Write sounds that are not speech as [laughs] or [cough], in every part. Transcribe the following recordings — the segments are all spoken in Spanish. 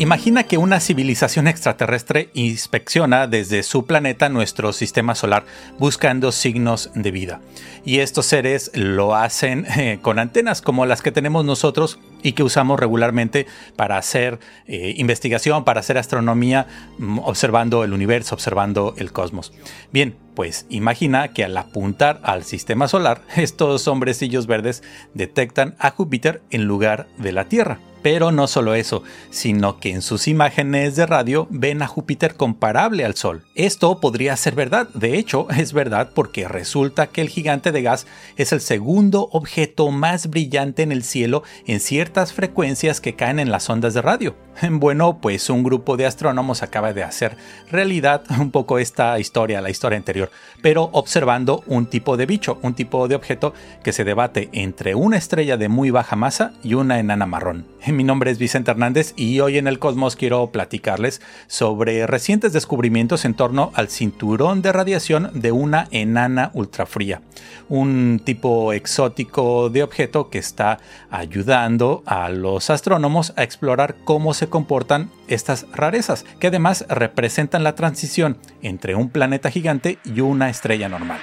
Imagina que una civilización extraterrestre inspecciona desde su planeta nuestro sistema solar buscando signos de vida. Y estos seres lo hacen eh, con antenas como las que tenemos nosotros y que usamos regularmente para hacer eh, investigación, para hacer astronomía, mm, observando el universo, observando el cosmos. Bien, pues imagina que al apuntar al sistema solar, [laughs] estos hombrecillos verdes detectan a Júpiter en lugar de la Tierra. Pero no solo eso, sino que en sus imágenes de radio ven a Júpiter comparable al Sol. Esto podría ser verdad, de hecho es verdad porque resulta que el gigante de gas es el segundo objeto más brillante en el cielo en ciertas frecuencias que caen en las ondas de radio. [laughs] Bueno, pues un grupo de astrónomos acaba de hacer realidad [laughs] un poco esta historia, la historia anterior, pero observando un tipo de bicho, un tipo de objeto que se debate entre una estrella de muy baja masa y una enana marrón. [laughs] Mi nombre es Vicente Hernández y hoy en el Cosmos quiero platicarles sobre recientes descubrimientos en torno al cinturón de radiación de una enana ultrafría, un tipo exótico de objeto que está ayudando a los astrónomos a explorar cómo se comportan estas rarezas, que además representan la transición entre un planeta gigante y una estrella normal.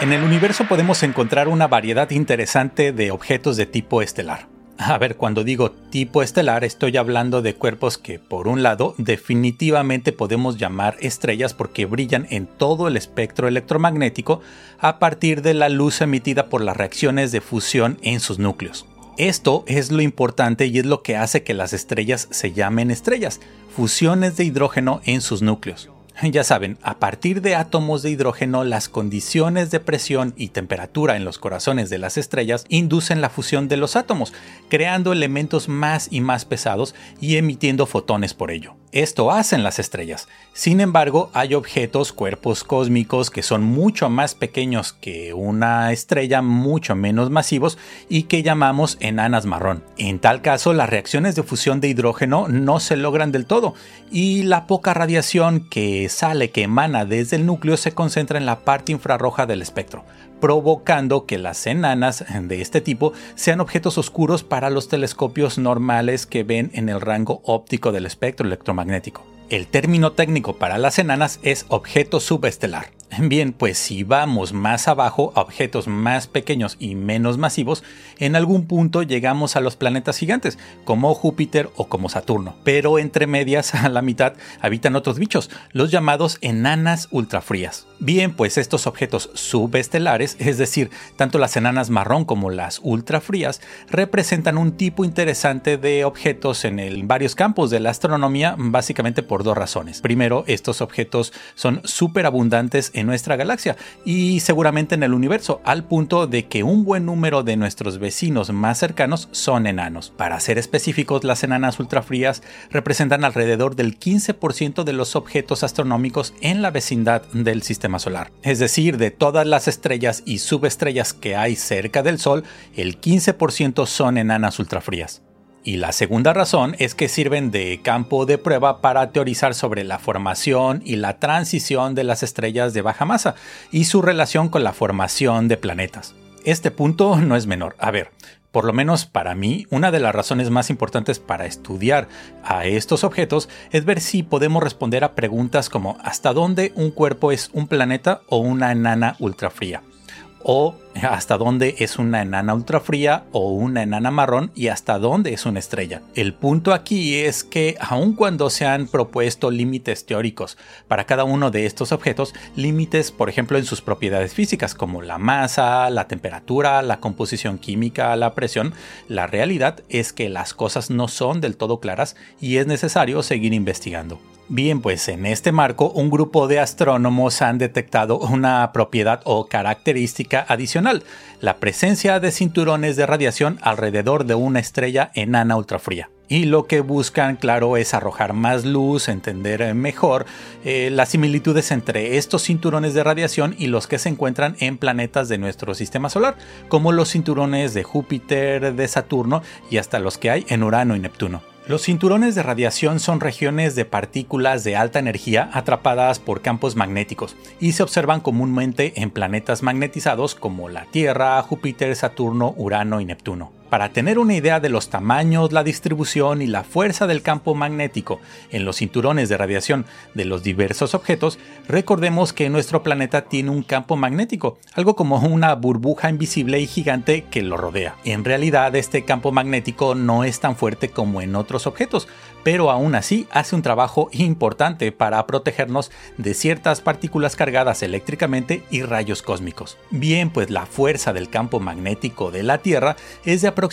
En el universo podemos encontrar una variedad interesante de objetos de tipo estelar. A ver, cuando digo tipo estelar estoy hablando de cuerpos que por un lado definitivamente podemos llamar estrellas porque brillan en todo el espectro electromagnético a partir de la luz emitida por las reacciones de fusión en sus núcleos. Esto es lo importante y es lo que hace que las estrellas se llamen estrellas, fusiones de hidrógeno en sus núcleos. Ya saben, a partir de átomos de hidrógeno, las condiciones de presión y temperatura en los corazones de las estrellas inducen la fusión de los átomos, creando elementos más y más pesados y emitiendo fotones por ello. Esto hacen las estrellas. Sin embargo, hay objetos, cuerpos cósmicos que son mucho más pequeños que una estrella, mucho menos masivos y que llamamos enanas marrón. En tal caso, las reacciones de fusión de hidrógeno no se logran del todo y la poca radiación que sale, que emana desde el núcleo, se concentra en la parte infrarroja del espectro provocando que las enanas de este tipo sean objetos oscuros para los telescopios normales que ven en el rango óptico del espectro electromagnético. El término técnico para las enanas es objeto subestelar. [laughs] Bien, pues si vamos más abajo a objetos más pequeños y menos masivos, en algún punto llegamos a los planetas gigantes, como Júpiter o como Saturno. Pero entre medias, [laughs] a la mitad, habitan otros bichos, los llamados enanas ultrafrías. Bien, pues estos objetos subestelares, es decir, tanto las enanas marrón como las ultrafrías, representan un tipo interesante de objetos en varios campos de la astronomía, básicamente por dos razones. Primero, estos objetos son súper abundantes en nuestra galaxia y seguramente en el universo, al punto de que un buen número de nuestros vecinos más cercanos son enanos. Para ser específicos, las enanas ultrafrías representan alrededor del 15% de los objetos astronómicos en la vecindad del sistema solar. Es decir, de todas las estrellas y subestrellas que hay cerca del Sol, el 15% son enanas ultrafrías. Y la segunda razón es que sirven de campo de prueba para teorizar sobre la formación y la transición de las estrellas de baja masa y su relación con la formación de planetas. Este punto [laughs] no es menor. A ver, por lo menos para mí, una de las razones más importantes para estudiar a estos objetos es ver si podemos responder a preguntas como ¿hasta dónde un cuerpo es un planeta o una enana ultrafría? o hasta dónde es una enana ultrafría o una enana marrón y hasta dónde es una estrella. El punto aquí es que aun cuando se han propuesto límites teóricos para cada uno de estos objetos, límites por ejemplo en sus propiedades físicas como la masa, la temperatura, la composición química, la presión, la realidad es que las cosas no son del todo claras y es necesario seguir investigando. Bien, pues en este marco un grupo de astrónomos han detectado una propiedad o característica adicional, la presencia de cinturones de radiación alrededor de una estrella enana ultrafría. Y lo que buscan, claro, es arrojar más luz, entender mejor eh, las similitudes entre estos cinturones de radiación y los que se encuentran en planetas de nuestro sistema solar, como los cinturones de Júpiter, de Saturno y hasta los que hay en Urano y Neptuno. Los cinturones de radiación son regiones de partículas de alta energía atrapadas por campos magnéticos y se observan comúnmente en planetas magnetizados como la Tierra, Júpiter, Saturno, Urano y Neptuno. Para tener una idea de los tamaños, la distribución y la fuerza del campo magnético en los cinturones de radiación de los diversos objetos, recordemos que nuestro planeta tiene un campo magnético, algo como una burbuja invisible y gigante que lo rodea. En realidad este campo magnético no es tan fuerte como en otros objetos, pero aún así hace un trabajo importante para protegernos de ciertas partículas cargadas eléctricamente y rayos cósmicos. Bien, pues la fuerza del campo magnético de la Tierra es de aproximadamente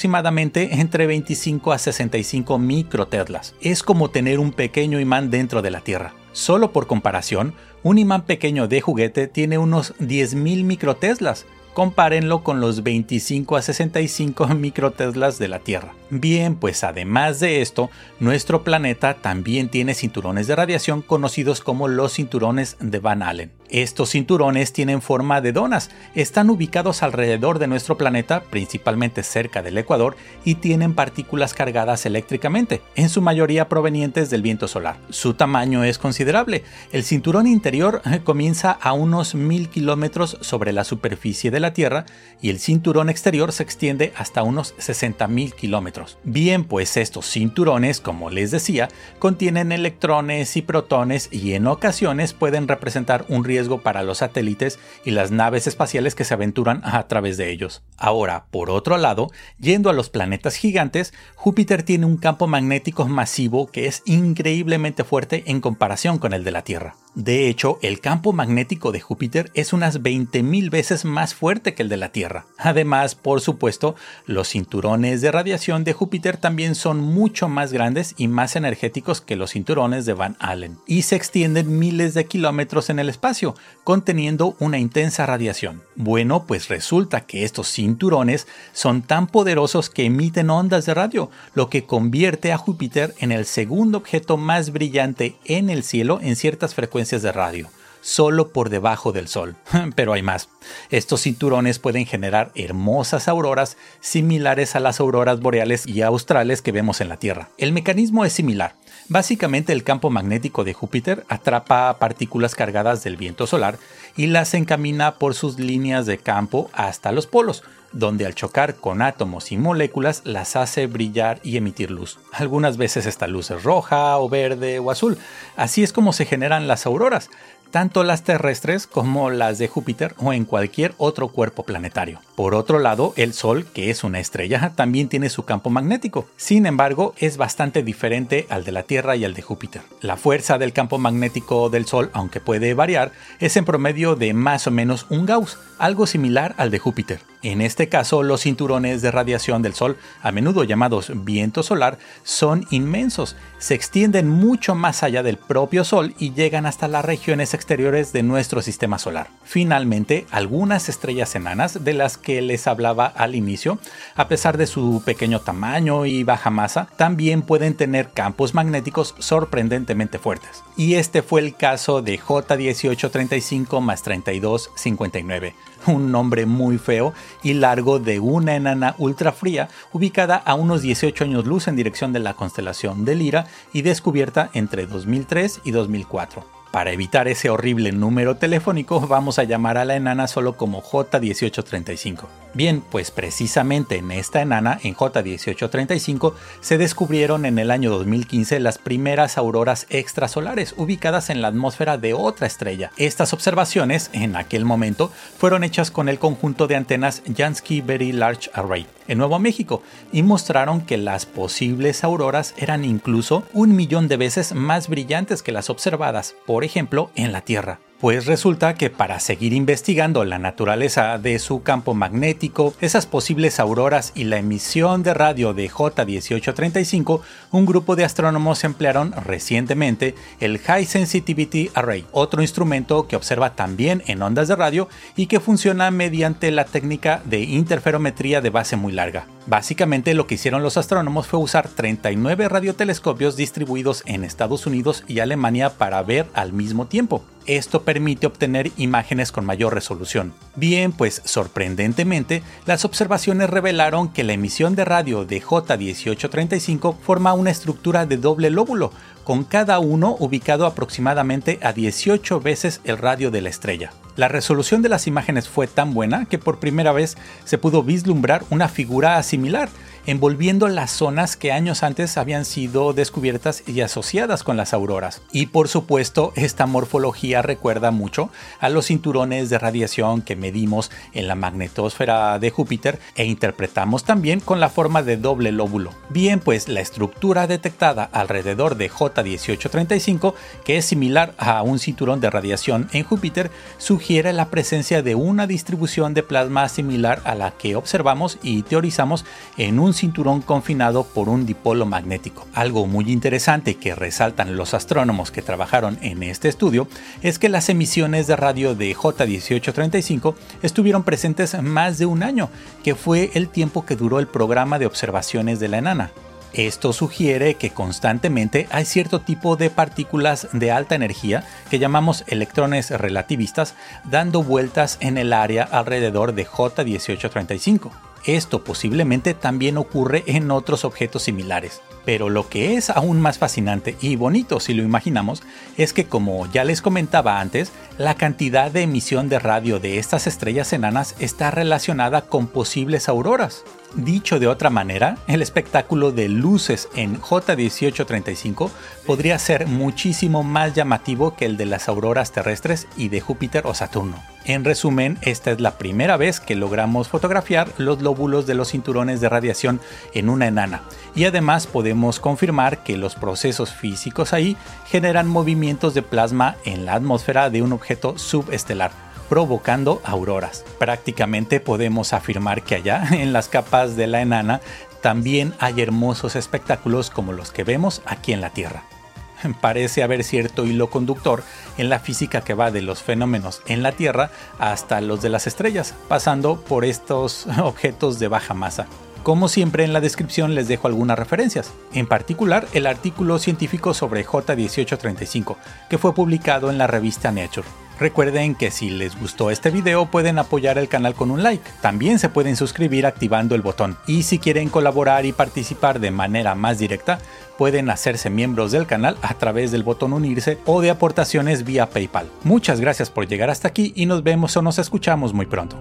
entre 25 a 65 microteslas. Es como tener un pequeño imán dentro de la Tierra. Solo por comparación, un imán pequeño de juguete tiene unos 10.000 microteslas, Compárenlo con los 25 a 65 [laughs] microteslas de la Tierra. Bien, pues además de esto, nuestro planeta también tiene cinturones de radiación conocidos como los cinturones de Van Allen. Estos cinturones tienen forma de donas, están ubicados alrededor de nuestro planeta, principalmente cerca del Ecuador, y tienen partículas cargadas eléctricamente, en su mayoría provenientes del viento solar. Su tamaño es considerable. El cinturón interior eh, comienza a unos mil kilómetros sobre la superficie de la Tierra y el cinturón exterior se extiende hasta unos 60.000 kilómetros. Bien, pues estos cinturones, como les decía, contienen electrones y protones y en ocasiones pueden representar un riesgo para los satélites y las naves espaciales que se aventuran a través de ellos. Ahora, por otro lado, yendo a los planetas gigantes, Júpiter tiene un campo magnético masivo que es increíblemente fuerte en comparación con el de la Tierra. De hecho, el campo magnético de Júpiter es unas 20.000 veces más fuerte que el de la Tierra. Además, por supuesto, los cinturones de radiación de Júpiter también son mucho más grandes y más energéticos que los cinturones de Van Allen, y se extienden miles de kilómetros en el espacio, conteniendo una intensa radiación. Bueno, pues resulta que estos cinturones son tan poderosos que emiten ondas de radio, lo que convierte a Júpiter en el segundo objeto más brillante en el cielo en ciertas frecuencias de radio, solo por debajo del Sol. [laughs] Pero hay más. Estos cinturones pueden generar hermosas auroras similares a las auroras boreales y australes que vemos en la Tierra. El mecanismo es similar. Básicamente el campo magnético de Júpiter atrapa partículas cargadas del viento solar y las encamina por sus líneas de campo hasta los polos, donde al chocar con átomos y moléculas las hace brillar y emitir luz. Algunas veces esta luz es roja o verde o azul. Así es como se generan las auroras, tanto las terrestres como las de Júpiter o en cualquier otro cuerpo planetario. Por otro lado, el Sol, que es una estrella, también tiene su campo magnético. Sin embargo, es bastante diferente al de la Tierra y al de Júpiter. La fuerza del campo magnético del Sol, aunque puede variar, es en promedio de más o menos un Gauss, algo similar al de Júpiter. En este caso, los cinturones de radiación del Sol, a menudo llamados viento solar, son inmensos, se extienden mucho más allá del propio Sol y llegan hasta las regiones exteriores de nuestro sistema solar. Finalmente, algunas estrellas enanas de las que les hablaba al inicio, a pesar de su pequeño tamaño y baja masa, también pueden tener campos magnéticos sorprendentemente fuertes. Y este fue el caso de J1835 más 3259 [laughs] un nombre muy feo y largo de una enana ultra fría ubicada a unos 18 años luz en dirección de la constelación de Lira y descubierta entre 2003 y 2004. Para evitar ese horrible número telefónico, vamos a llamar a la enana solo como J1835. Bien, pues precisamente en esta enana, en J1835, se descubrieron en el año 2015 las primeras auroras extrasolares ubicadas en la atmósfera de otra estrella. Estas observaciones, en aquel momento, fueron hechas con el conjunto de antenas Jansky Very Large Array en Nuevo México y mostraron que las posibles auroras eran incluso un millón de veces más brillantes que las observadas, por ejemplo, en la Tierra. Pues resulta que para seguir investigando la naturaleza de su campo magnético, esas posibles auroras y la emisión de radio de J1835, un grupo de astrónomos emplearon recientemente el High Sensitivity Array, otro instrumento que observa también en ondas de radio y que funciona mediante la técnica de interferometría de base muy larga. Básicamente lo que hicieron los astrónomos fue usar 39 radiotelescopios distribuidos en Estados Unidos y Alemania para ver al mismo tiempo. Esto permite obtener imágenes con mayor resolución. Bien, pues sorprendentemente, las observaciones revelaron que la emisión de radio de J1835 forma una estructura de doble lóbulo, con cada uno ubicado aproximadamente a 18 veces el radio de la estrella. La resolución de las imágenes fue tan buena que por primera vez se pudo vislumbrar una figura similar, envolviendo las zonas que años antes habían sido descubiertas y asociadas con las auroras. Y por supuesto, esta morfología recuerda mucho a los cinturones de radiación que medimos en la magnetosfera de Júpiter e interpretamos también con la forma de doble lóbulo. Bien, pues la estructura detectada alrededor de J1835, que es similar a un cinturón de radiación en Júpiter, sugiere la presencia de una distribución de plasma similar a la que observamos y teorizamos en un cinturón confinado por un dipolo magnético. Algo muy interesante que resaltan los astrónomos que trabajaron en este estudio es que las emisiones de radio de J1835 estuvieron presentes más de un año, que fue el tiempo que duró el programa de observaciones de la enana. Esto sugiere que constantemente hay cierto tipo de partículas de alta energía que llamamos electrones relativistas dando vueltas en el área alrededor de J1835. Esto posiblemente también ocurre en otros objetos similares. Pero lo que es aún más fascinante y bonito si lo imaginamos es que como ya les comentaba antes, la cantidad de emisión de radio de estas estrellas enanas está relacionada con posibles auroras. Dicho de otra manera, el espectáculo de luces en J1835 podría ser muchísimo más llamativo que el de las auroras terrestres y de Júpiter o Saturno. En resumen, esta es la primera vez que logramos fotografiar los lóbulos de los cinturones de radiación en una enana, y además podemos confirmar que los procesos físicos ahí generan movimientos de plasma en la atmósfera de un objeto subestelar provocando auroras. Prácticamente podemos afirmar que allá, [laughs] en las capas de la enana, también hay hermosos espectáculos como los que vemos aquí en la Tierra. [laughs] Parece haber cierto hilo conductor en la física que va de los fenómenos en la Tierra hasta los de las estrellas, pasando por estos [laughs] objetos de baja masa. Como siempre en la descripción les dejo algunas referencias, en particular el artículo científico sobre J1835, que fue publicado en la revista Nature. Recuerden que si les gustó este video pueden apoyar el canal con un like. También se pueden suscribir activando el botón. Y si quieren colaborar y participar de manera más directa, pueden hacerse miembros del canal a través del botón unirse o de aportaciones vía PayPal. Muchas gracias por llegar hasta aquí y nos vemos o nos escuchamos muy pronto.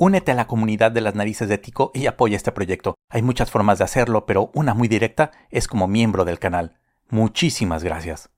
Únete a la comunidad de las narices de Tico y apoya este proyecto. Hay muchas formas de hacerlo, pero una muy directa es como miembro del canal. Muchísimas gracias.